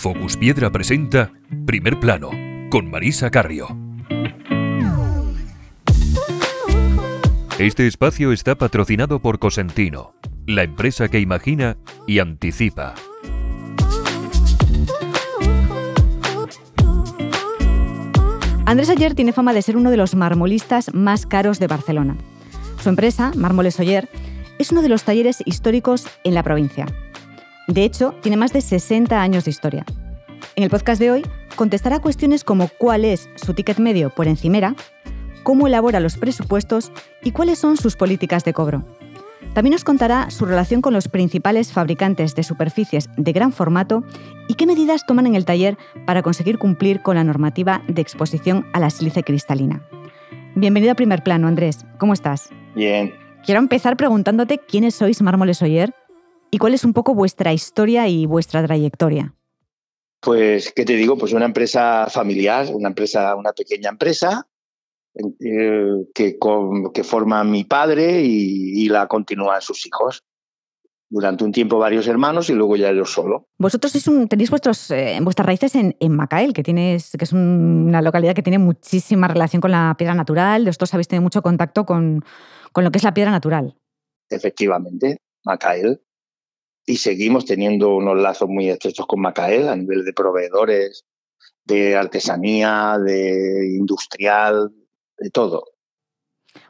Focus Piedra presenta Primer Plano con Marisa Carrio. Este espacio está patrocinado por Cosentino, la empresa que imagina y anticipa. Andrés Oller tiene fama de ser uno de los marmolistas más caros de Barcelona. Su empresa, Mármoles Oller, es uno de los talleres históricos en la provincia. De hecho, tiene más de 60 años de historia. En el podcast de hoy contestará cuestiones como cuál es su ticket medio por encimera, cómo elabora los presupuestos y cuáles son sus políticas de cobro. También nos contará su relación con los principales fabricantes de superficies de gran formato y qué medidas toman en el taller para conseguir cumplir con la normativa de exposición a la sílice cristalina. Bienvenido a Primer Plano, Andrés. ¿Cómo estás? Bien. Quiero empezar preguntándote quiénes sois Mármoles Oyer y cuál es un poco vuestra historia y vuestra trayectoria. Pues, ¿qué te digo? Pues una empresa familiar, una empresa, una pequeña empresa eh, que, que forma mi padre y, la continúan sus hijos. Durante un tiempo varios hermanos y luego ya yo solo. Vosotros tenéis vuestros, eh, vuestras raíces en, Macael, que, tienes, que es una localidad que tiene muchísima relación con la piedra natural. Vosotros habéis tenido mucho contacto con, con lo que es la piedra natural. Efectivamente, Macael y seguimos teniendo unos lazos muy estrechos con Macael a nivel de proveedores, de artesanía, de industrial, de todo.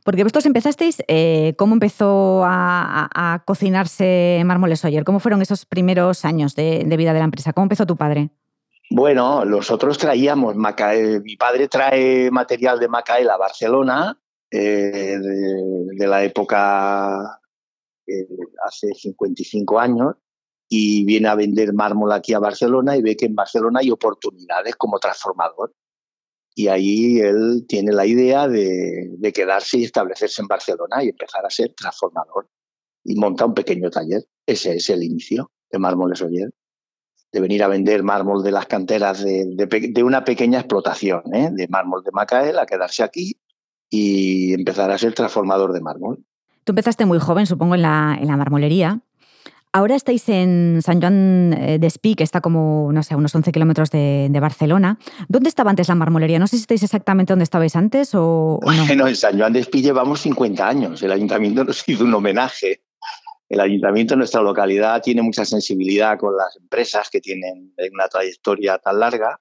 Porque vosotros empezasteis, eh, ¿cómo empezó a, cocinarse Mármoles Oyer? ¿Cómo fueron esos primeros años de, vida de la empresa? ¿Cómo empezó tu padre? Bueno, nosotros traíamos Macael, mi padre trae material de Macael a Barcelona eh, de, la época hace 55 años y viene a vender mármol aquí a Barcelona y ve que en Barcelona hay oportunidades como transformador. Y ahí él tiene la idea de, quedarse y establecerse en Barcelona y empezar a ser transformador. Y monta un pequeño taller. Ese es el inicio de Mármoles Oyer. De venir a vender mármol de las canteras de, una pequeña explotación, ¿eh? de mármol de Macael, a quedarse aquí y empezar a ser transformador de mármol. Tú empezaste muy joven, supongo, en la, en la marmolería. Ahora estáis en San Juan eh, de Espí, que está como, no sé, unos 11 kilómetros de, Barcelona. ¿Dónde estaba antes la marmolería? No sé si estáis exactamente donde estabais antes o, Bueno, en San Juan de Espí llevamos 50 años. El ayuntamiento nos hizo un homenaje. El ayuntamiento de nuestra localidad tiene mucha sensibilidad con las empresas que tienen una trayectoria tan larga.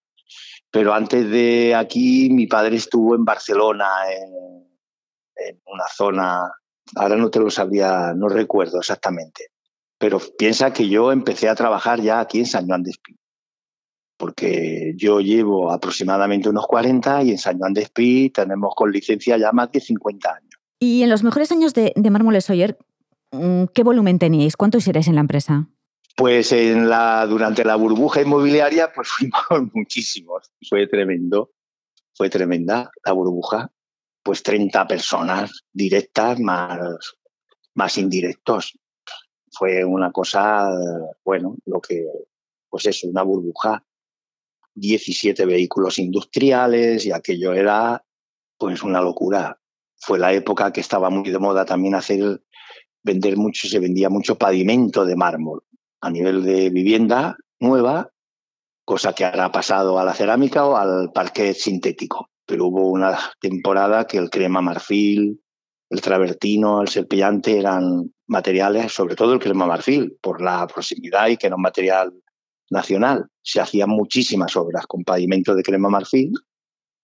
Pero antes de aquí, mi padre estuvo en Barcelona, en una zona Ahora no te lo sabía, no recuerdo exactamente. Pero piensa que yo empecé a trabajar ya aquí en San Juan de Espí. Porque yo llevo aproximadamente unos 40 y en San Juan de Espí tenemos con licencia ya más de 50 años. Y en los mejores años de, de Mármoles Oyer, mm, ¿qué volumen teníais? ¿Cuántos erais en la empresa? Pues en la, durante la burbuja inmobiliaria, pues fuimos muchísimos. Fue tremendo. Fue tremenda la burbuja pues 30 personas directas más, más indirectos. Fue una cosa, bueno, lo que, pues eso, una burbuja. 17 vehículos industriales y aquello era pues una locura. Fue la época que estaba muy de moda también hacer, vender mucho, se vendía mucho pavimento de mármol a nivel de vivienda nueva, cosa que ahora ha pasado a la cerámica o al parquet sintético pero hubo una temporada que el crema marfil, el travertino, el serpillante eran materiales, sobre todo el crema marfil, por la proximidad y que era un material nacional. Se hacían muchísimas obras con pavimento de crema marfil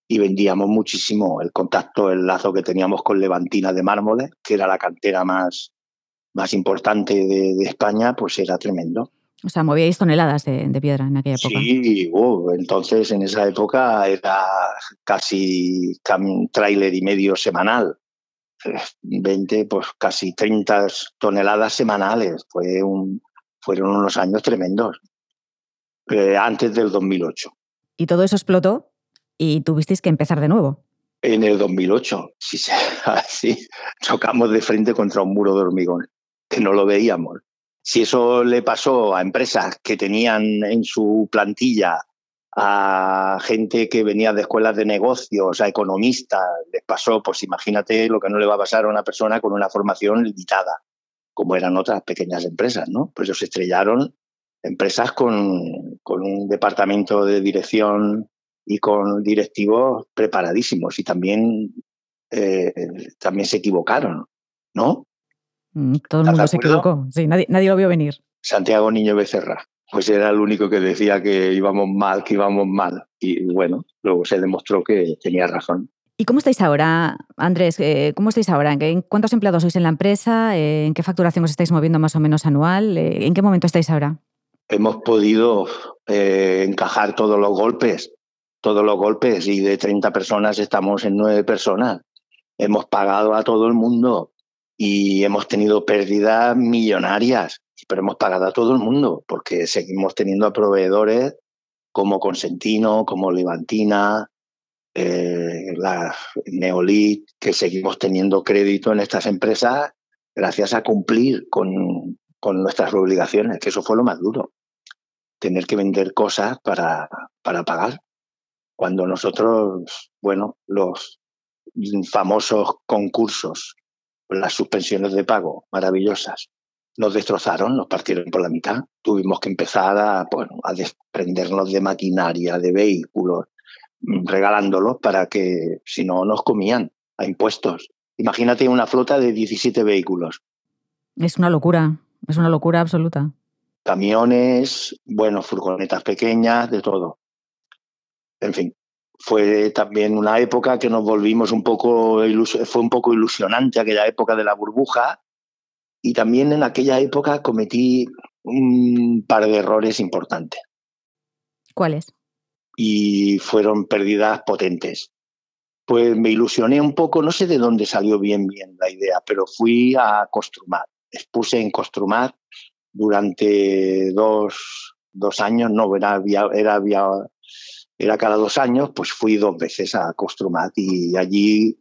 y vendíamos muchísimo el contacto, el lazo que teníamos con Levantina de Mármoles, que era la cantera más, más importante de, de España, pues era tremendo. O sea, movíais toneladas de, piedra en aquella época. Sí, uh, entonces en esa época era casi un tráiler y medio semanal. 20, pues casi 30 toneladas semanales. Fue un, fueron unos años tremendos. Eh, antes del 2008. Y todo eso explotó y tuvisteis que empezar de nuevo. En el 2008, sí, sí, chocamos de frente contra un muro de hormigón, que no lo veíamos. Si eso le pasó a empresas que tenían en su plantilla a gente que venía de escuelas de negocios, a economistas, les pasó, pues imagínate lo que no le va a pasar a una persona con una formación limitada, como eran otras pequeñas empresas, ¿no? Pues ellos estrellaron empresas con, con un departamento de dirección y con directivos preparadísimos y también, eh, también se equivocaron, ¿no? Mm, todo el mundo se equivocó, sí, nadie, nadie lo vio venir. Santiago Niño Becerra, pues era el único que decía que íbamos mal, que íbamos mal. Y bueno, luego se demostró que tenía razón. ¿Y cómo estáis ahora, Andrés? Eh, ¿Cómo estáis ahora? ¿En cuántos empleados sois en la empresa? ¿En qué facturación os estáis moviendo más o menos anual? ¿En qué momento estáis ahora? Hemos podido eh, encajar todos los golpes todos los golpes y de 30 personas estamos en 9 personas. Hemos pagado a todo el mundo y hemos tenido pérdidas millonarias, pero hemos pagado a todo el mundo porque seguimos teniendo a proveedores como Consentino, como Levantina, eh, la Neolit, que seguimos teniendo crédito en estas empresas gracias a cumplir con, con nuestras obligaciones, que eso fue lo más duro, tener que vender cosas para, para pagar. Cuando nosotros, bueno, los famosos concursos, las suspensiones de pago maravillosas, nos destrozaron, nos partieron por la mitad. Tuvimos que empezar a, bueno, a desprendernos de maquinaria, de vehículos, mm, regalándolos para que si no nos comían a impuestos. Imagínate una flota de 17 vehículos. Es una locura, es una locura absoluta. Camiones, bueno, furgonetas pequeñas, de todo en fin, fue también una época que nos volvimos un poco, fue un poco ilusionante aquella época de la burbuja y también en aquella época cometí un par de errores importantes. ¿Cuáles? Y fueron pérdidas potentes. Pues me ilusioné un poco, no sé de dónde salió bien bien la idea, pero fui a Costrumat. Expuse en Costrumat durante dos, dos años, no, era, era, era cada dos años, pues fui dos veces a Costrumat y allí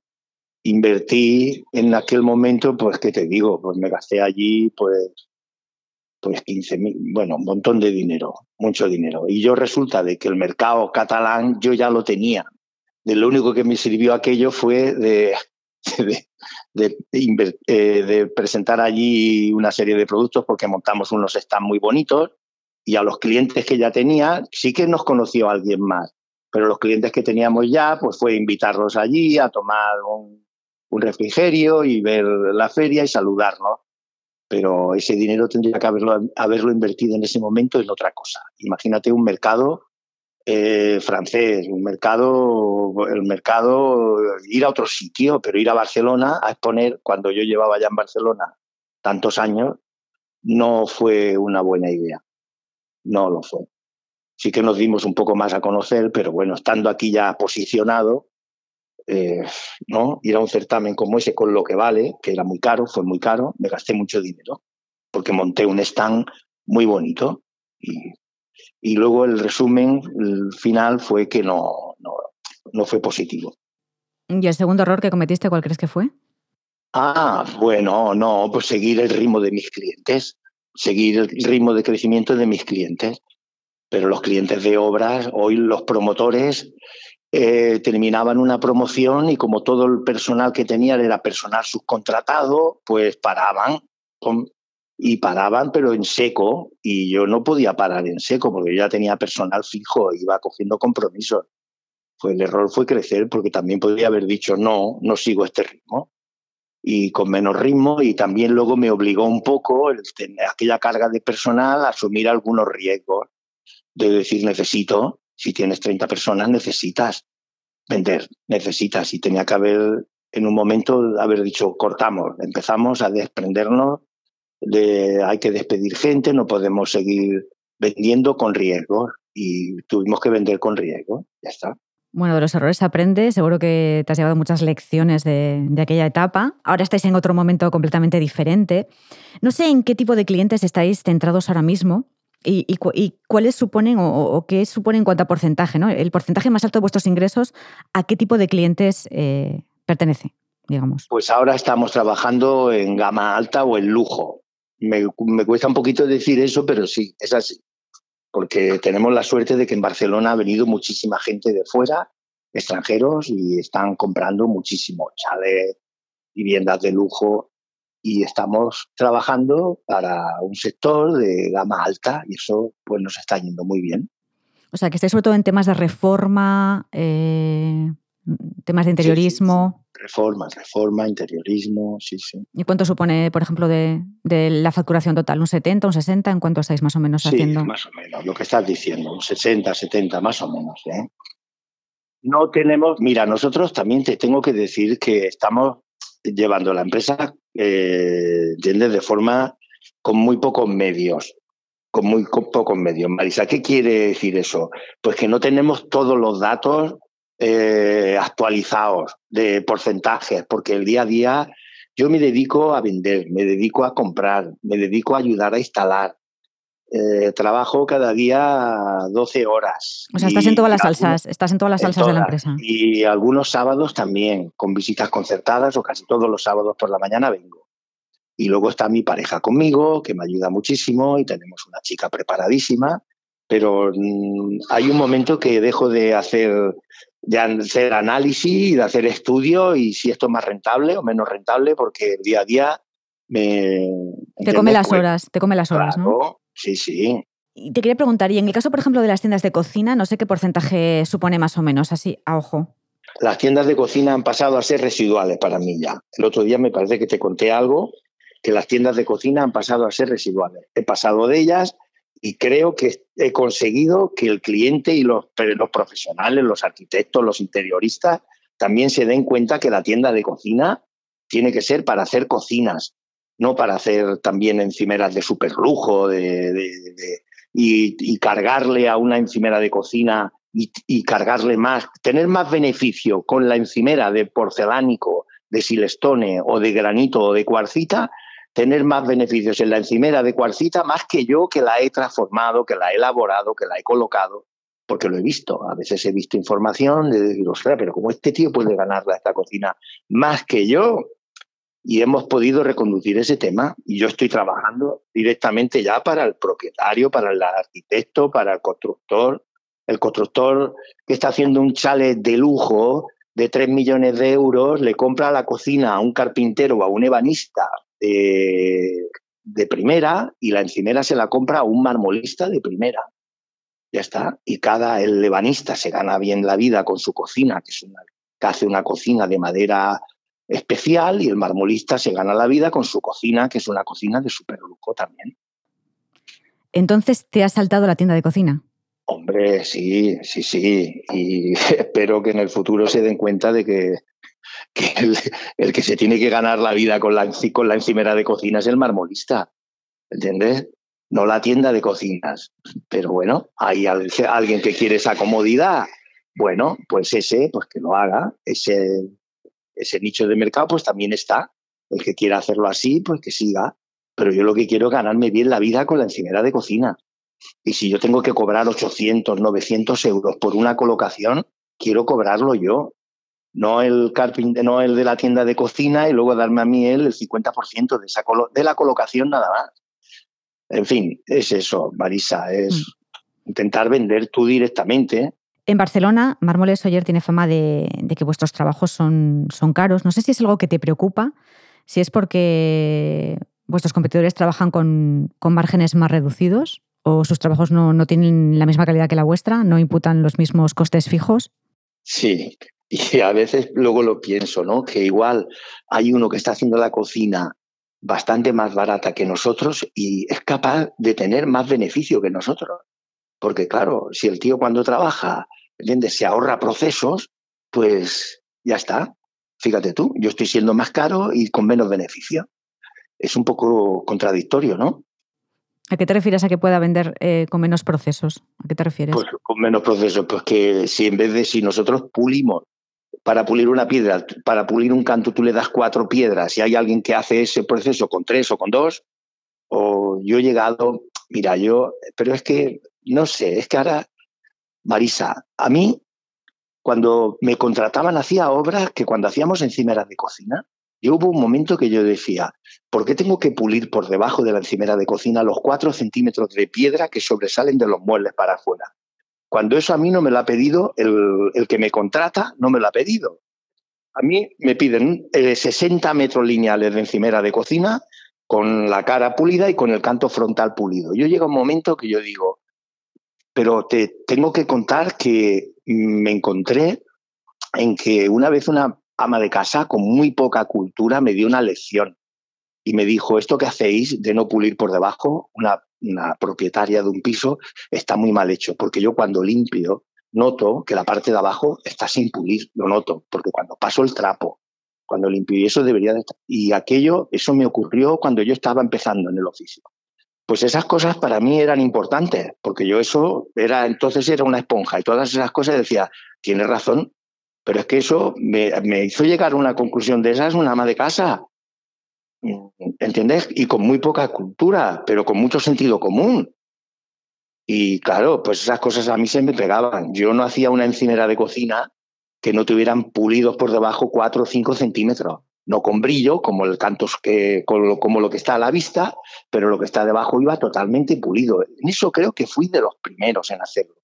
invertí en aquel momento, pues, ¿qué te digo? Pues me gasté allí, pues, pues 15 mil, bueno, un montón de dinero, mucho dinero. Y yo resulta de que el mercado catalán yo ya lo tenía. De lo único que me sirvió aquello fue de, de, eh, de, presentar allí una serie de productos porque montamos unos stands muy bonitos y a los clientes que ya tenía, sí que nos conoció alguien más, pero los clientes que teníamos ya, pues fue invitarlos allí a tomar un, refrigerio y ver la feria y saludarnos. Pero ese dinero tendría que haberlo, haberlo invertido en ese momento en otra cosa. Imagínate un mercado eh, francés, un mercado, el mercado, ir a otro sitio, pero ir a Barcelona a exponer, cuando yo llevaba ya en Barcelona tantos años, no fue una buena idea no lo fue. Sí que nos dimos un poco más a conocer, pero bueno, estando aquí ya posicionado, eh, ¿no? Ir a un certamen como ese con lo que vale, que era muy caro, fue muy caro, me gasté mucho dinero, porque monté un stand muy bonito. Y, y luego el resumen el final fue que no, no, no fue positivo. ¿Y el segundo error que cometiste, cuál crees que fue? Ah, bueno, no, pues seguir el ritmo de mis clientes seguir el ritmo de crecimiento de mis clientes. Pero los clientes de obras, hoy los promotores eh, terminaban una promoción y como todo el personal que tenían era personal subcontratado, pues paraban y paraban pero en seco y yo no podía parar en seco porque yo ya tenía personal fijo, iba cogiendo compromisos. Pues el error fue crecer porque también podría haber dicho no, no sigo este ritmo y con menos ritmo y también luego me obligó un poco el tener aquella carga de personal a asumir algunos riesgos de decir necesito, si tienes 30 personas necesitas vender, necesitas y tenía que haber en un momento haber dicho cortamos, empezamos a desprendernos de hay que despedir gente, no podemos seguir vendiendo con riesgos y tuvimos que vender con riesgo, ya está. Bueno, de los errores aprende, seguro que te has llevado muchas lecciones de, aquella etapa. Ahora estáis en otro momento completamente diferente. No sé en qué tipo de clientes estáis centrados ahora mismo y, cuáles suponen o, qué supone en cuanto a porcentaje, ¿no? El porcentaje más alto de vuestros ingresos, ¿a qué tipo de clientes eh, pertenece, digamos? Pues ahora estamos trabajando en gama alta o en lujo. Me, me cuesta un poquito decir eso, pero sí, es así porque tenemos la suerte de que en Barcelona ha venido muchísima gente de fuera, extranjeros, y están comprando muchísimo, chalets, viviendas de lujo, y estamos trabajando para un sector de gama alta y eso pues nos está yendo muy bien. O sea, que estáis sobre todo en temas de reforma, eh, temas de interiorismo. Reforma, reforma, interiorismo, sí, sí. ¿Y cuánto supone, por ejemplo, de, la facturación total? ¿Un 70, un 60? ¿En cuánto estáis más o menos haciendo? Sí, más o menos, lo que estás diciendo, un 60, 70, más o menos. ¿eh? No tenemos, mira, nosotros también te tengo que decir que estamos llevando la empresa, eh, de forma con muy pocos medios con muy pocos medios. Marisa, ¿qué quiere decir eso? Pues que no tenemos todos los datos eh, actualizados de porcentajes, porque el día a día yo me dedico a vender, me dedico a comprar, me dedico a ayudar a instalar. Eh, trabajo cada día 12 horas. O sea, estás en todas las salsas, estás en todas las salsas de la empresa. Y algunos sábados también, con visitas concertadas o casi todos los sábados por la mañana vengo. Y luego está mi pareja conmigo, que me ayuda muchísimo, y tenemos una chica preparadísima, pero mm, hay un momento que dejo de hacer de hacer análisis y de hacer estudio y si esto es más rentable o menos rentable, porque el día a día me... Te come las pues, horas, te come las horas, ¿no? Sí, sí. Y te quería preguntar, y en el caso, por ejemplo, de las tiendas de cocina, no sé qué porcentaje supone más o menos, así, a ojo. Las tiendas de cocina han pasado a ser residuales para mí ya. El otro día me parece que te conté algo, que las tiendas de cocina han pasado a ser residuales. He pasado de ellas y creo que he conseguido que el cliente y los, los profesionales, los arquitectos, los interioristas, también se den cuenta que la tienda de cocina tiene que ser para hacer cocinas, no para hacer también encimeras de superlujo de, de, y, cargarle a una encimera de cocina y, y, cargarle más, tener más beneficio con la encimera de porcelánico, de silestone o de granito o de cuarcita tener más beneficios en la encimera de cuarcita más que yo que la he transformado, que la he elaborado, que la he colocado, porque lo he visto. A veces he visto información de decir, ostras, pero como este tío puede ganarle a esta cocina más que yo. Y hemos podido reconducir ese tema y yo estoy trabajando directamente ya para el propietario, para el arquitecto, para el constructor. El constructor que está haciendo un chalet de lujo de 3 millones de euros le compra la cocina a un carpintero o a un ebanista de, primera y la encimera se la compra a un marmolista de primera. Ya está. Y cada el lebanista se gana bien la vida con su cocina, que es una, que hace una cocina de madera especial, y el marmolista se gana la vida con su cocina, que es una cocina de superlujo también. Entonces, ¿te has saltado la tienda de cocina? Hombre, sí, sí, sí. Y espero que en el futuro se den cuenta de que que el, que se tiene que ganar la vida con la, con la encimera de cocina es el marmolista, ¿entiendes? No la tienda de cocinas. Pero bueno, hay alguien que quiere esa comodidad. Bueno, pues ese, pues que lo haga. Ese, ese nicho de mercado, pues también está. El que quiera hacerlo así, pues que siga. Pero yo lo que quiero es ganarme bien la vida con la encimera de cocina. Y si yo tengo que cobrar 800, 900 euros por una colocación, quiero cobrarlo yo no el no el de la tienda de cocina y luego darme a mí el 50% de, esa de la colocación nada más. En fin, es eso, Marisa, es mm. intentar vender tú directamente. En Barcelona, Mármoles Soyer tiene fama de, que vuestros trabajos son, son caros. No sé si es algo que te preocupa, si es porque vuestros competidores trabajan con, márgenes más reducidos o sus trabajos no, no tienen la misma calidad que la vuestra, no imputan los mismos costes fijos. Sí, y a veces luego lo pienso, ¿no? Que igual hay uno que está haciendo la cocina bastante más barata que nosotros y es capaz de tener más beneficio que nosotros. Porque claro, si el tío cuando trabaja, ¿entiendes? Se ahorra procesos, pues ya está. Fíjate tú, yo estoy siendo más caro y con menos beneficio. Es un poco contradictorio, ¿no? ¿A qué te refieres a que pueda vender eh, con menos procesos? ¿A qué te refieres? Pues con menos procesos, pues que si en vez de si nosotros pulimos para pulir una piedra, para pulir un canto tú le das cuatro piedras y hay alguien que hace ese proceso con tres o con dos, o yo he llegado, mira, yo, pero es que, no sé, es que ahora, Marisa, a mí, cuando me contrataban, hacía obras que cuando hacíamos encimeras de cocina, yo hubo un momento que yo decía, ¿por qué tengo que pulir por debajo de la encimera de cocina los cuatro centímetros de piedra que sobresalen de los muebles para afuera? Cuando eso a mí no me lo ha pedido, el, que me contrata no me lo ha pedido. A mí me piden 60 eh, metros lineales de encimera de cocina con la cara pulida y con el canto frontal pulido. Yo llega un momento que yo digo, pero te tengo que contar que me encontré en que una vez una ama de casa con muy poca cultura me dio una lección y me dijo, esto que hacéis de no pulir por debajo, una, una propietaria de un piso, está muy mal hecho, porque yo cuando limpio noto que la parte de abajo está sin pulir, lo noto, porque cuando paso el trapo, cuando limpio, y eso debería de estar. Y aquello, eso me ocurrió cuando yo estaba empezando en el oficio. Pues esas cosas para mí eran importantes, porque yo eso era, entonces era una esponja y todas esas cosas decía, tiene razón, pero es que eso me, me hizo llegar a una conclusión de esa, es una ama de casa, ¿entiendes? Y con muy poca cultura, pero con mucho sentido común. Y claro, pues esas cosas a mí se me pegaban. Yo no hacía una encimera de cocina que no tuvieran pulidos por debajo 4 o 5 centímetros. No con brillo, como el que, como lo que está a la vista, pero lo que está debajo iba totalmente pulido. En eso creo que fui de los primeros en hacerlo.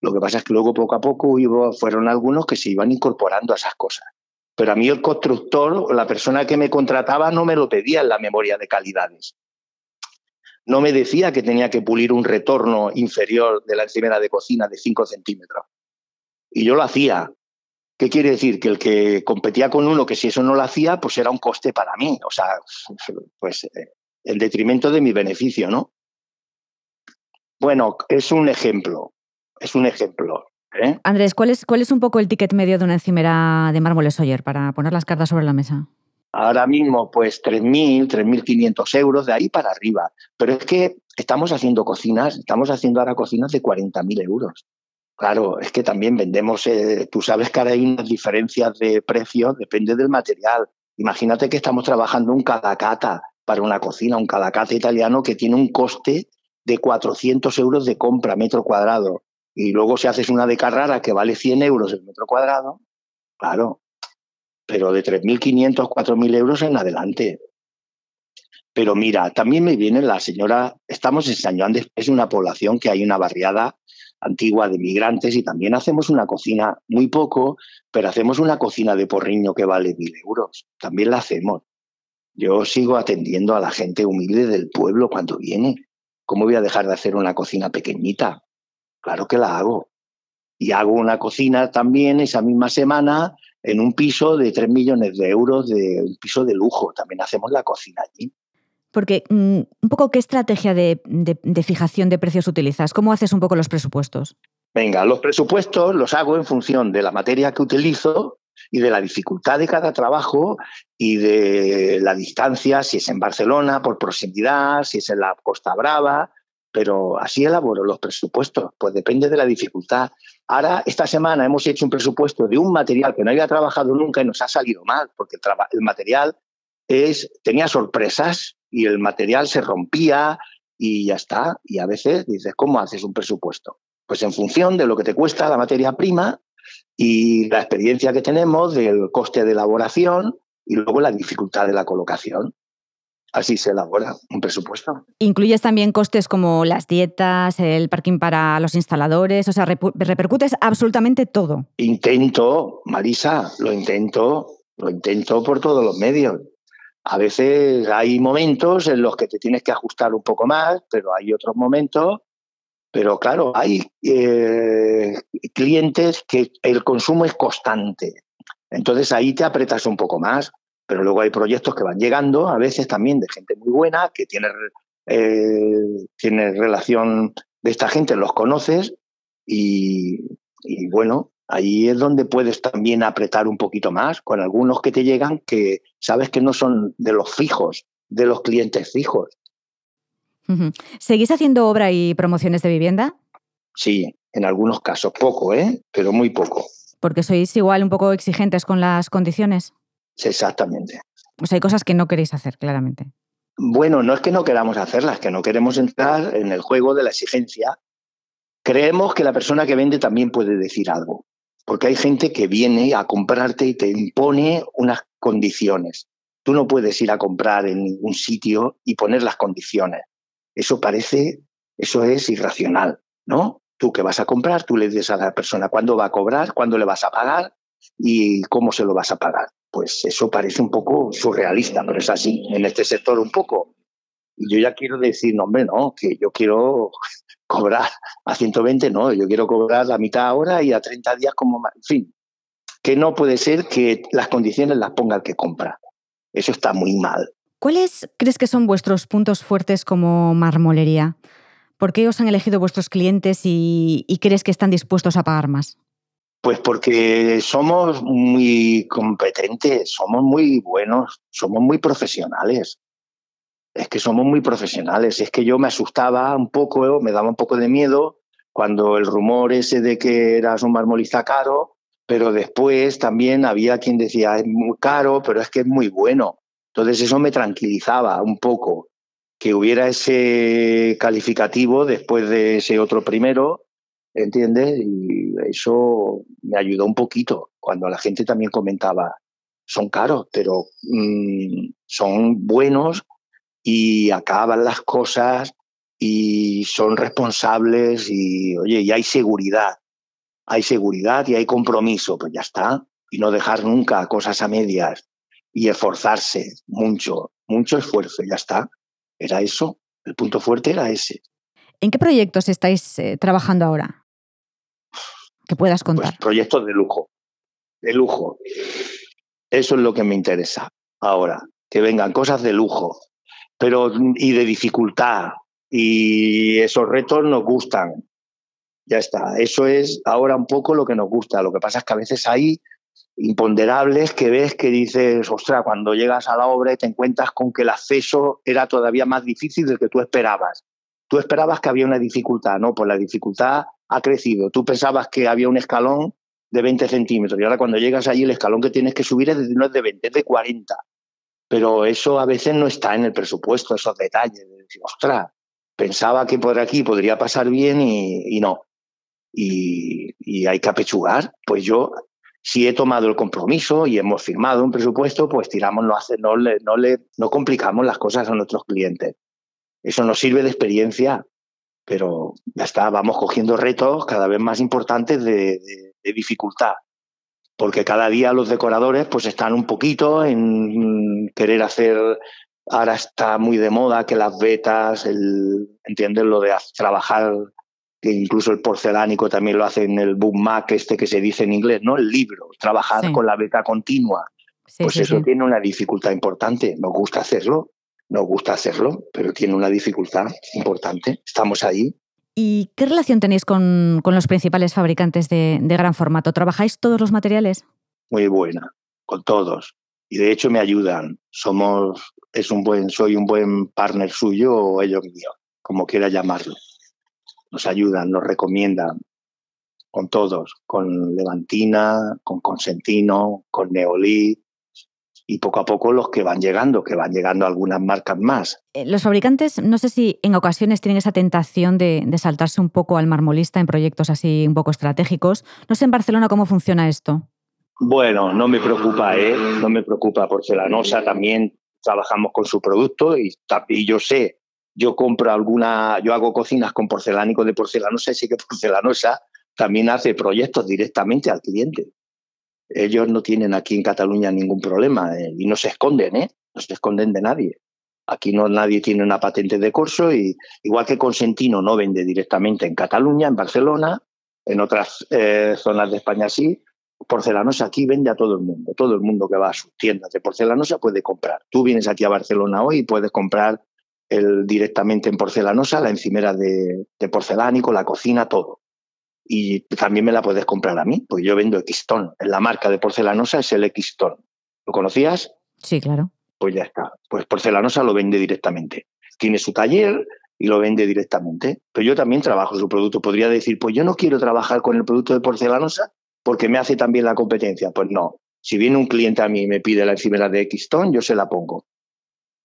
Lo que pasa es que luego poco a poco fueron algunos que se iban incorporando a esas cosas. Pero a mí el constructor la persona que me contrataba no me lo pedía en la memoria de calidades. No me decía que tenía que pulir un retorno inferior de la encimera de cocina de 5 centímetros. Y yo lo hacía. ¿Qué quiere decir? Que el que competía con uno, que si eso no lo hacía, pues era un coste para mí. O sea, pues eh, en detrimento de mi beneficio, ¿no? Bueno, es un ejemplo. Es un ejemplo. ¿Eh? Andrés, ¿cuál es, ¿cuál es un poco el ticket medio de una encimera de mármoles Sawyer para poner las cartas sobre la mesa? Ahora mismo, pues 3.000, 3.500 euros, de ahí para arriba. Pero es que estamos haciendo cocinas, estamos haciendo ahora cocinas de 40.000 euros. Claro, es que también vendemos, eh, tú sabes que ahora hay unas diferencias de precios, depende del material. Imagínate que estamos trabajando un calacata para una cocina, un calacata italiano que tiene un coste de 400 euros de compra metro cuadrado. Y luego si haces una de Carrara que vale 100 euros el metro cuadrado, claro, pero de 3.500, 4.000 euros en adelante. Pero mira, también me viene la señora, estamos en San Juan de, es una población que hay una barriada antigua de migrantes y también hacemos una cocina, muy poco, pero hacemos una cocina de porriño que vale mil euros. También la hacemos. Yo sigo atendiendo a la gente humilde del pueblo cuando viene. ¿Cómo voy a dejar de hacer una cocina pequeñita? Claro que la hago. Y hago una cocina también esa misma semana en un piso de 3 millones de euros, de un piso de lujo. También hacemos la cocina allí. Porque mm, un poco qué estrategia de, fijación de precios utilizas, cómo haces un poco los presupuestos. Venga, los presupuestos los hago en función de la materia que utilizo y de la dificultad de cada trabajo y de la distancia, si es en Barcelona, por proximidad, si es en la Costa Brava, pero así elaboro los presupuestos, pues depende de la dificultad. Ahora, esta semana hemos hecho un presupuesto de un material que no había trabajado nunca y nos ha salido mal, porque el material es, tenía sorpresas y el material se rompía y ya está. Y a veces dices, ¿cómo haces un presupuesto? Pues en función de lo que te cuesta la materia prima y la experiencia que tenemos del coste de elaboración y luego la dificultad de la colocación. Así se elabora un presupuesto. ¿Incluyes también costes como las dietas, el parking para los instaladores? O sea, repercutes absolutamente todo. Intento, Marisa, lo intento, lo intento por todos los medios. A veces hay momentos en los que te tienes que ajustar un poco más, pero hay otros momentos. Pero claro, hay eh, clientes que el consumo es constante. Entonces ahí te apretas un poco más. Pero luego hay proyectos que van llegando, a veces también de gente muy buena, que tiene, eh, tiene relación de esta gente, los conoces y, y bueno, Ahí es donde puedes también apretar un poquito más con algunos que te llegan que sabes que no son de los fijos, de los clientes fijos. ¿Seguís haciendo obra y promociones de vivienda? Sí, en algunos casos, poco, ¿eh? pero muy poco. Porque sois igual un poco exigentes con las condiciones. Exactamente. Pues hay cosas que no queréis hacer, claramente. Bueno, no es que no queramos hacerlas, que no queremos entrar en el juego de la exigencia. Creemos que la persona que vende también puede decir algo porque hay gente que viene a comprarte y te impone unas condiciones. Tú no puedes ir a comprar en ningún sitio y poner las condiciones. Eso parece, eso es irracional, ¿no? Tú que vas a comprar, tú le dices a la persona cuándo va a cobrar, cuándo le vas a pagar y cómo se lo vas a pagar. Pues eso parece un poco surrealista, pero es así, en este sector un poco. Y yo ya quiero decir, no, hombre, no, que yo quiero cobrar a 120, no, yo quiero cobrar la mitad ahora y a 30 días como más. En fin, que no puede ser que las condiciones las ponga el que compra. Eso está muy mal. ¿Cuáles crees que son vuestros puntos fuertes como marmolería? ¿Por qué os han elegido vuestros clientes y, y crees que están dispuestos a pagar más? Pues porque somos muy competentes, somos muy buenos, somos muy profesionales. Es que somos muy profesionales. Es que yo me asustaba un poco, me daba un poco de miedo cuando el rumor ese de que eras un marmolista caro, pero después también había quien decía es muy caro, pero es que es muy bueno. Entonces eso me tranquilizaba un poco que hubiera ese calificativo después de ese otro primero, ¿entiendes? Y eso me ayudó un poquito cuando la gente también comentaba, son caros, pero mmm, son buenos y acaban las cosas y son responsables y, oye, y hay seguridad. Hay seguridad y hay compromiso, pues ya está. Y no dejar nunca cosas a medias y esforzarse mucho, mucho esfuerzo, ya está. Era eso, el punto fuerte era ese. ¿En qué proyectos estáis eh, trabajando ahora? Que puedas Pues contar. proyectos de lujo, de lujo. Eso es lo que me interesa ahora, que vengan cosas de lujo, pero y de dificultad. Y esos retos nos gustan. Ya está. Eso es ahora un poco lo que nos gusta. Lo que pasa es que a veces hay imponderables que ves que dices, ostras, cuando llegas a la obra y te encuentras con que el acceso era todavía más difícil del que tú esperabas. Tú esperabas que había una dificultad, no, pues la dificultad ha crecido. Tú pensabas que había un escalón de 20 centímetros y ahora cuando llegas allí el escalón que tienes que subir es de, no es de 20, es de 40. Pero eso a veces no está en el presupuesto, esos detalles. Ostras, pensaba que por aquí podría pasar bien y, y no. Y, y hay que apechugar. Pues yo si he tomado el compromiso y hemos firmado un presupuesto, pues tiramos, no, hace, no, le, no, le, no complicamos las cosas a nuestros clientes. Eso nos sirve de experiencia, pero ya está, vamos cogiendo retos cada vez más importantes de, de, de dificultad. Porque cada día los decoradores pues están un poquito en querer hacer, ahora está muy de moda que las vetas, el, ¿entiendes? Lo de trabajar que incluso el porcelánico también lo hace en el boom Mac, este que se dice en inglés, ¿no? El libro, trabajar Sí. con la beta continua. Sí, pues sí, eso tiene una dificultad importante. Nos gusta hacerlo, nos gusta hacerlo, pero tiene una dificultad importante. Estamos ahí. ¿Y qué relación tenéis con, con los principales fabricantes de, de gran formato? ¿Trabajáis todos los materiales? muy buena, con todos. Y de hecho me ayudan. Somos, es un buen, soy un buen partner suyo o ellos míos, como quiera llamarlo. Nos ayudan, nos recomiendan con todos, con Levantina, con Consentino, con Neolí y poco a poco los que van llegando, que van llegando algunas marcas más. Eh, Los fabricantes, no sé si en ocasiones tienen esa tentación de, de saltarse un poco al marmolista en proyectos así un poco estratégicos. No sé en Barcelona cómo funciona esto. Bueno, no me preocupa, ¿eh? No me preocupa. Porcelanosa también trabajamos con su producto y, yo sé, yo compro alguna, yo hago cocinas con porcelánico de porcelanosa y sé que porcelanosa también hace proyectos directamente al cliente. Ellos no tienen aquí en Cataluña ningún problema eh, y no se esconden, ¿eh? No se esconden de nadie. Aquí no nadie tiene una patente de corso y igual que Consentino no vende directamente en Cataluña, en Barcelona, en otras eh, zonas de España sí, porcelanosa aquí vende a todo el mundo. Todo el mundo que va a sus tiendas de porcelanosa puede comprar. Tú vienes aquí a Barcelona hoy y puedes comprar el, directamente en porcelanosa la encimera de, de porcelánico, la cocina, todo. Y también me la puedes comprar a mí, porque yo vendo Xton. La marca de porcelanosa es el Xton. ¿Lo conocías? Sí, claro. Pues ya está. Pues porcelanosa lo vende directamente. Tiene su taller y lo vende directamente. Pero yo también trabajo su producto. Podría decir, pues yo no quiero trabajar con el producto de porcelanosa porque me hace también la competencia. Pues no. Si viene un cliente a mí y me pide la encimera de Xton, yo se la pongo.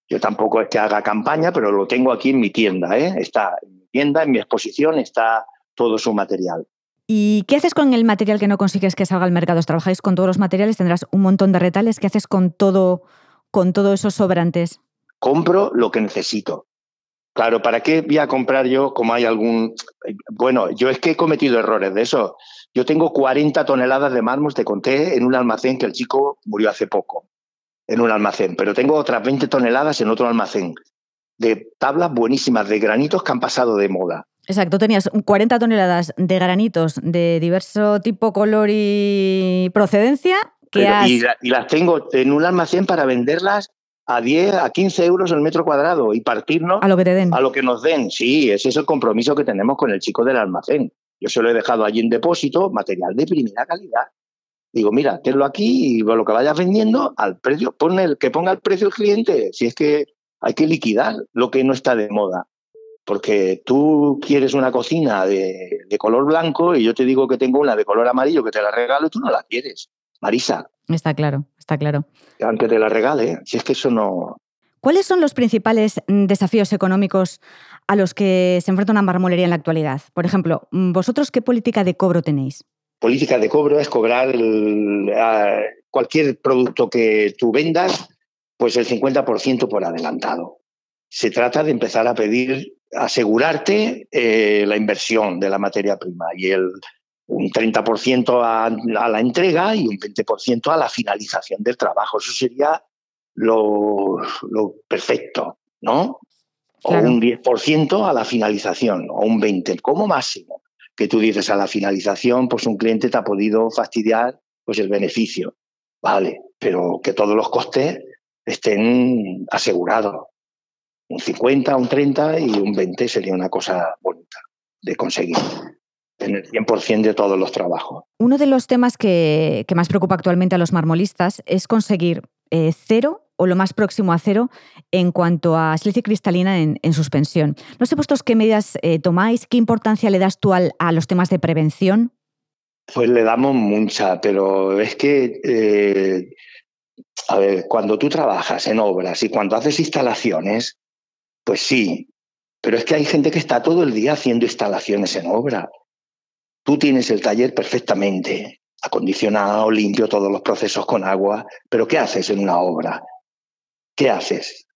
Yo tampoco es que haga campaña, pero lo tengo aquí en mi tienda. ¿eh? Está en mi tienda, en mi exposición, está todo su material. ¿Y qué haces con el material que no consigues que salga al mercado? ¿Trabajáis con todos los materiales? ¿Tendrás un montón de retales? ¿Qué haces con todo, con todos esos sobrantes? Compro lo que necesito. Claro, ¿para qué voy a comprar yo como hay algún... Bueno, yo es que he cometido errores de eso. Yo Yo tengo 40 toneladas de mármol, te conté, en un almacén que el chico murió hace poco, en un almacén, pero tengo otras 20 toneladas en otro almacén, de tablas buenísimas, de granitos que han pasado de moda. Exacto, tenías 40 toneladas de granitos de diverso tipo, color y procedencia. Que y, y las tengo en un almacén para venderlas a 10, a 15 euros el metro cuadrado y partirnos a lo que te den. A lo que nos den. Sí, ese es el compromiso que tenemos con el chico del almacén. Yo se lo he dejado allí en depósito, material de primera calidad. Digo, mira, tenlo aquí y lo que vayas vendiendo al precio, pon el, que ponga el precio el cliente. Si es que hay que liquidar lo que no está de moda. Porque tú quieres una cocina de, de color blanco y yo te digo que tengo una de color amarillo que te la regalo y tú no la quieres. Marisa. Está claro, está claro. Aunque te la regale, si es que eso no. ¿Cuáles son los principales mm, desafíos económicos a los que se enfrenta una marmolería en la actualidad? Por ejemplo, mm, ¿vosotros qué política de cobro tenéis? Política de cobro es cobrar cualquier producto que tú vendas, pues el 50% por adelantado. Se trata de empezar a pedir, asegurarte eh, la inversión de la materia prima y el, un 30% a, la entrega y un 20% a la finalización del trabajo. Eso sería lo, perfecto, ¿no? O un 10% a la finalización, o un 20% como máximo. Que tú dices a la finalización, pues un cliente te ha podido fastidiar pues el beneficio. Vale, pero que todos los costes estén asegurados. Un 50, un 30 y un 20 sería una cosa bonita de conseguir en el 100% de todos los trabajos. Uno de los temas que, más preocupa actualmente a los marmolistas es conseguir eh, cero o lo más próximo a cero en cuanto a silicio cristalina en, suspensión. No sé vosotros qué medidas eh, tomáis, qué importancia le das tú a los temas de prevención. Pues le damos mucha, pero es que, eh, a ver, cuando tú trabajas en obras y cuando haces instalaciones, pues sí, pero es que hay gente que está todo el día haciendo instalaciones en obra. Tú tienes el taller perfectamente acondicionado, limpio, todos los procesos con agua, pero ¿qué haces en una obra? ¿Qué haces?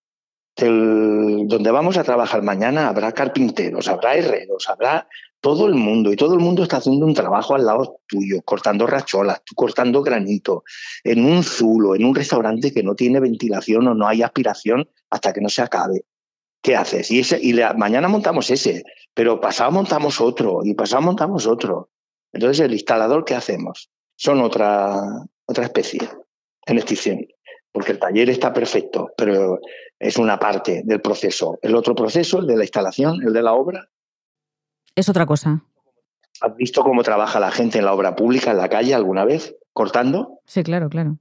donde vamos a trabajar mañana habrá carpinteros, habrá herreros, habrá todo el mundo y todo el mundo está haciendo un trabajo al lado tuyo, cortando racholas, tú cortando granito, en un zulo, en un restaurante que no tiene ventilación o no hay aspiración hasta que no se acabe. ¿Qué haces? Y, ese, y mañana montamos ese, pero pasado montamos otro y pasado montamos otro. Entonces, el instalador, ¿qué hacemos? Son otra, otra especie en extinción, porque el taller está perfecto, pero es una parte del proceso. El otro proceso, el de la instalación, el de la obra. Es otra cosa. ¿Has visto cómo trabaja la gente en la obra pública, en la calle, alguna vez? ¿Cortando? Sí, claro, claro.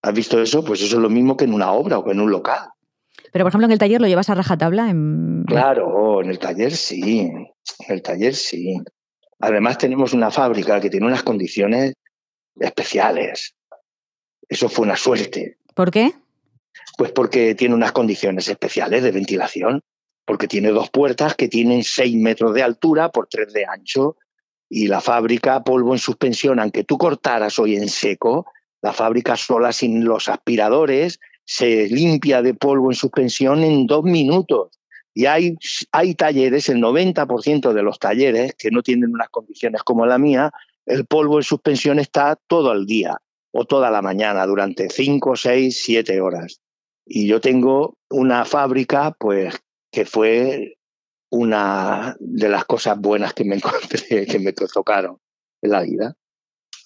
¿Has visto eso? Pues eso es lo mismo que en una obra o en un local. Pero, por ejemplo, en el taller lo llevas a rajatabla. En... Claro, en el taller sí. En el taller sí. Además, tenemos una fábrica que tiene unas condiciones especiales. Eso fue una suerte. ¿Por qué? Pues porque tiene unas condiciones especiales de ventilación, porque tiene dos puertas que tienen seis metros de altura por tres de ancho y la fábrica polvo en suspensión, aunque tú cortaras hoy en seco, la fábrica sola sin los aspiradores se limpia de polvo en suspensión en dos minutos. Y hay, hay talleres, el 90% de los talleres que no tienen unas condiciones como la mía, el polvo en suspensión está todo el día o toda la mañana durante 5, 6, 7 horas. Y yo tengo una fábrica, pues, que fue una de las cosas buenas que me encontré, que me tocaron en la vida.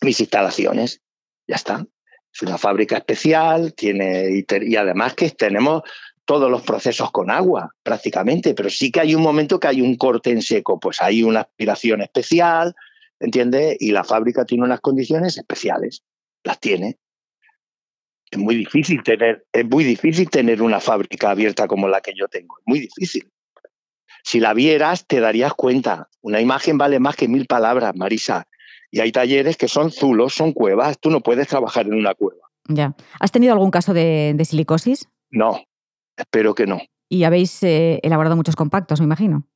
Mis instalaciones, ya están. Es una fábrica especial, tiene y, además que tenemos todos los procesos con agua, prácticamente, pero sí que hay un momento que hay un corte en seco, pues hay una aspiración especial, ¿entiendes? Y la fábrica tiene unas condiciones especiales, las tiene. Es muy difícil tener, es muy difícil tener una fábrica abierta como la que yo tengo, es muy difícil. Si la vieras, te darías cuenta. Una imagen vale más que mil palabras, Marisa. Y hay talleres que son zulos, son cuevas. Tú no puedes trabajar en una cueva. Ya. ¿Has tenido algún caso de, silicosis? No, espero que no. Y habéis eh, elaborado muchos compactos, me imagino.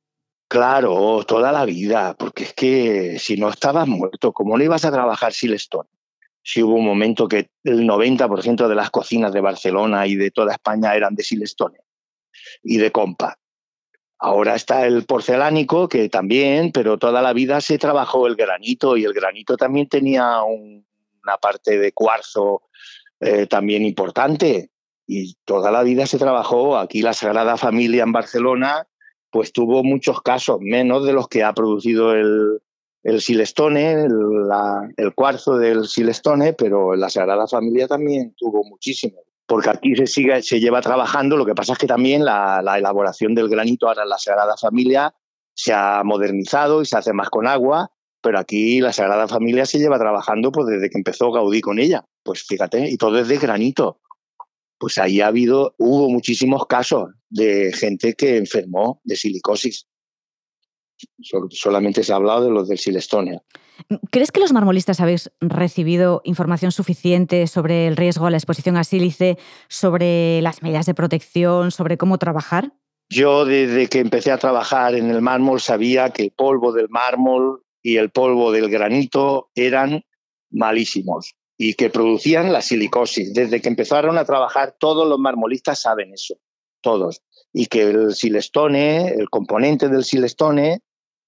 Claro, toda la vida, porque es que si no estabas muerto, ¿cómo no ibas a trabajar Silestone? Si hubo un momento que el 90% de las cocinas de Barcelona y de toda España eran de Silestone y de Compa. Ahora está el porcelánico, que también, pero toda la vida se trabajó el granito y el granito también tenía una parte de cuarzo eh, también importante. Y toda la vida se trabajó. Aquí la Sagrada Familia en Barcelona, pues tuvo muchos casos, menos de los que ha producido el, el silestone, el, cuarzo del silestone, pero la Sagrada Familia también tuvo muchísimo. Porque aquí se, sigue, se lleva trabajando, lo que pasa es que también la, elaboración del granito ahora en la Sagrada Familia se ha modernizado y se hace más con agua, pero aquí la Sagrada Familia se lleva trabajando pues, desde que empezó Gaudí con ella. Pues fíjate, y todo es de granito. Pues ahí ha habido, hubo muchísimos casos de gente que enfermó de silicosis solamente se ha hablado de los del Silestone. ¿Crees que los marmolistas habéis recibido información suficiente sobre el riesgo a la exposición a sílice, sobre las medidas de protección, sobre cómo trabajar? Yo desde que empecé a trabajar en el mármol sabía que el polvo del mármol y el polvo del granito eran malísimos y que producían la silicosis. Desde que empezaron a trabajar todos los marmolistas saben eso, todos. Y que el silestone, el componente del silestone,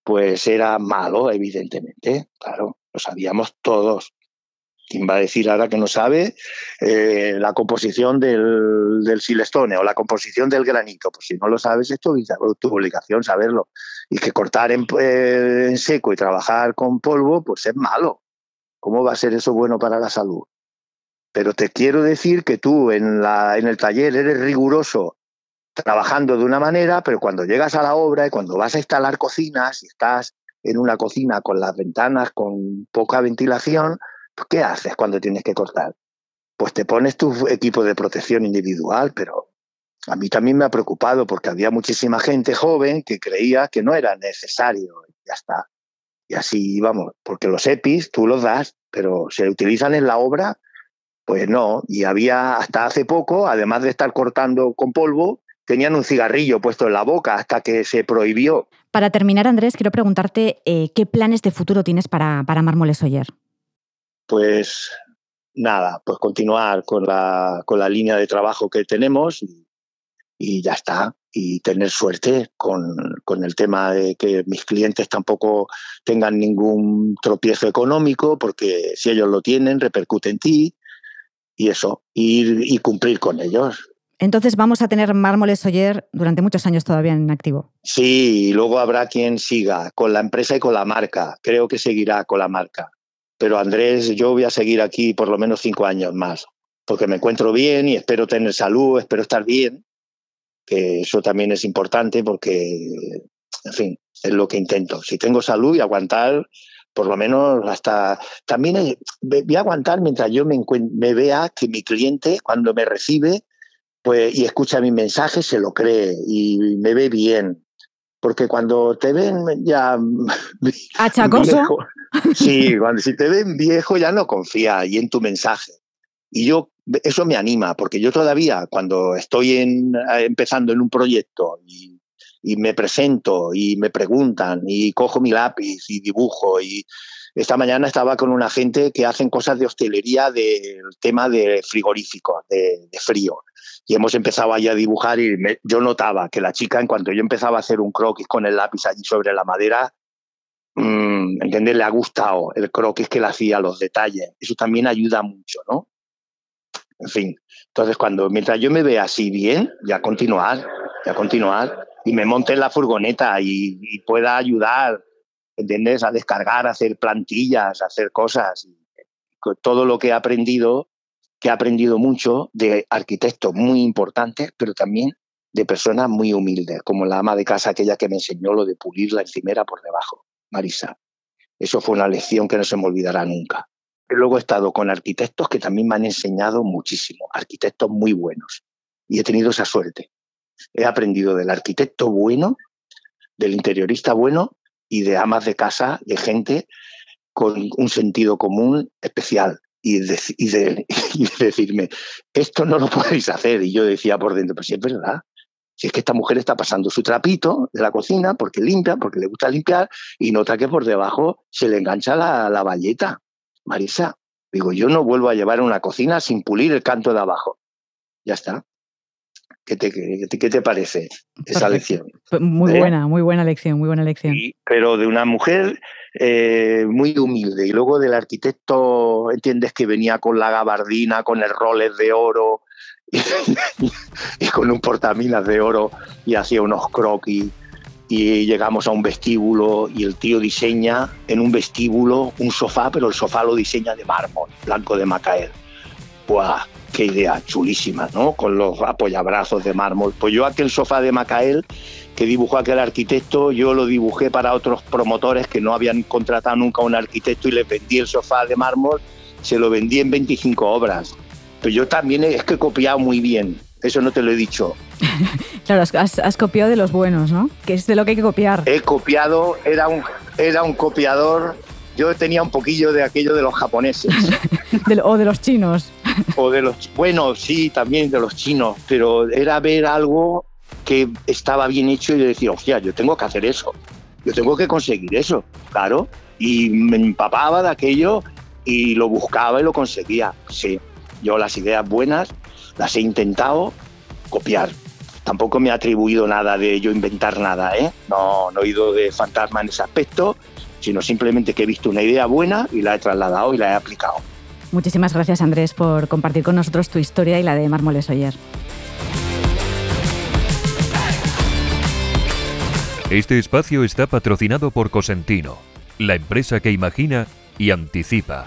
pues era malo, evidentemente, claro, lo sabíamos todos. ¿Quién va a decir ahora que no sabe eh, la composición del, del, silestone o la composición del granito? Pues si no lo sabes, es tu, obligación saberlo. Y que cortar en, eh, en, seco y trabajar con polvo, pues es malo. ¿Cómo va a ser eso bueno para la salud? Pero te quiero decir que tú en, la, en el taller eres riguroso trabajando de una manera, pero cuando llegas a la obra y cuando vas a instalar cocinas y estás en una cocina con las ventanas con poca ventilación, pues, ¿qué haces cuando tienes que cortar? Pues te pones tu equipo de protección individual, pero a mí también me ha preocupado porque había muchísima gente joven que creía que no era necesario, ya está. Y así vamos, porque los EPIs tú los das, pero se utilizan en la obra, pues no. Y había hasta hace poco, además de estar cortando con polvo, tenían un cigarrillo puesto en la boca hasta que se prohibió. Para terminar, Andrés, quiero preguntarte eh, qué planes de futuro tienes para, para Mármoles Oyer. Pues nada, pues continuar con la, con la línea de trabajo que tenemos y, ya está. Y tener suerte con, con, el tema de que mis clientes tampoco tengan ningún tropiezo económico, porque si ellos lo tienen, repercute en ti. Y eso, ir y cumplir con ellos. Entonces vamos a tener Mármoles Oyer durante muchos años todavía en activo. Sí, y luego habrá quien siga con la empresa y con la marca. Creo que seguirá con la marca. Pero Andrés, yo voy a seguir aquí por lo menos cinco años más, porque me encuentro bien y espero tener salud, espero estar bien, que eso también es importante porque, en fin, es lo que intento. Si tengo salud y aguantar, por lo menos hasta... También voy a aguantar mientras yo me vea que mi cliente, cuando me recibe, pues, y escucha mi mensaje, se lo cree y me ve bien. Porque cuando te ven ya... Achacoso. sí, cuando si te ven viejo ya no confía y en tu mensaje. Y yo, eso me anima, porque yo todavía, cuando estoy en, empezando en un proyecto y, y me presento y me preguntan y cojo mi lápiz y dibujo y esta mañana estaba con una gente que hacen cosas de hostelería del tema de frigorífico, de, frío y hemos empezado allí a dibujar y yo notaba que la chica, en cuanto yo empezaba a hacer un croquis con el lápiz allí sobre la madera, mmm, Le ha gustado el croquis que le hacía, los detalles. Eso también ayuda mucho, ¿no? En fin, entonces cuando, mientras yo me vea así bien, ya continuar, ya continuar, y me monte en la furgoneta y pueda ayudar, ¿entiendes? A descargar, a hacer plantillas, a hacer cosas. Todo lo que he aprendido que he aprendido mucho de arquitectos muy importantes, pero también de personas muy humildes, como la ama de casa aquella que me enseñó lo de pulir la encimera por debajo, Marisa. Eso fue una lección que no se me olvidará nunca. Luego he estado con arquitectos que también me han enseñado muchísimo, arquitectos muy buenos. Y he tenido esa suerte. He aprendido del arquitecto bueno, del interiorista bueno y de amas de casa, de gente con un sentido común especial, y, de, decirme, esto no lo podéis hacer. Y yo decía por dentro, pues si es verdad. Si es que esta mujer está pasando su trapito de la cocina porque limpia, porque le gusta limpiar, y nota que por debajo se le engancha la, la valleta. Marisa, digo, yo no vuelvo a llevar una cocina sin pulir el canto de abajo. Ya está. ¿Qué te, qué te parece esa lección? Muy ¿Eh? buena, muy buena lección, muy buena lección. pero de una mujer eh, muy humilde. Y luego del arquitecto, entiendes que venía con la gabardina, con el roles de oro y, con un portaminas de oro y hacía unos croquis. Y llegamos a un vestíbulo y el tío diseña en un vestíbulo un sofá, pero el sofá lo diseña de mármol, blanco de Macael. ¡Buah! Qué idea chulísima, ¿no? Con los apoyabrazos de mármol. Pues yo aquel sofá de Macael que dibujó aquel arquitecto, yo lo dibujé para otros promotores que no habían contratado nunca a un arquitecto y les vendí el sofá de mármol, se lo vendí en 25 obras. Pero yo también es que he copiado muy bien, eso no te lo he dicho. claro, has, has, copiado de los buenos, ¿no? Que es de lo que hay que copiar. He copiado, era un, era un copiador yo tenía un poquillo de aquello de los japoneses. o de los chinos. O de los, bueno, sí, también de los chinos, pero era ver algo que estaba bien hecho y decir, hostia, yo tengo que hacer eso, yo tengo que conseguir eso, claro. Y me empapaba de aquello y lo buscaba y lo conseguía. Sí, yo las ideas buenas las he intentado copiar. Tampoco me ha atribuido nada de yo inventar nada, ¿eh? No, no he ido de fantasma en ese aspecto sino simplemente que he visto una idea buena y la he trasladado y la he aplicado. Muchísimas gracias Andrés por compartir con nosotros tu historia y la de Mármoles Oyer. Este espacio está patrocinado por Cosentino, la empresa que imagina y anticipa.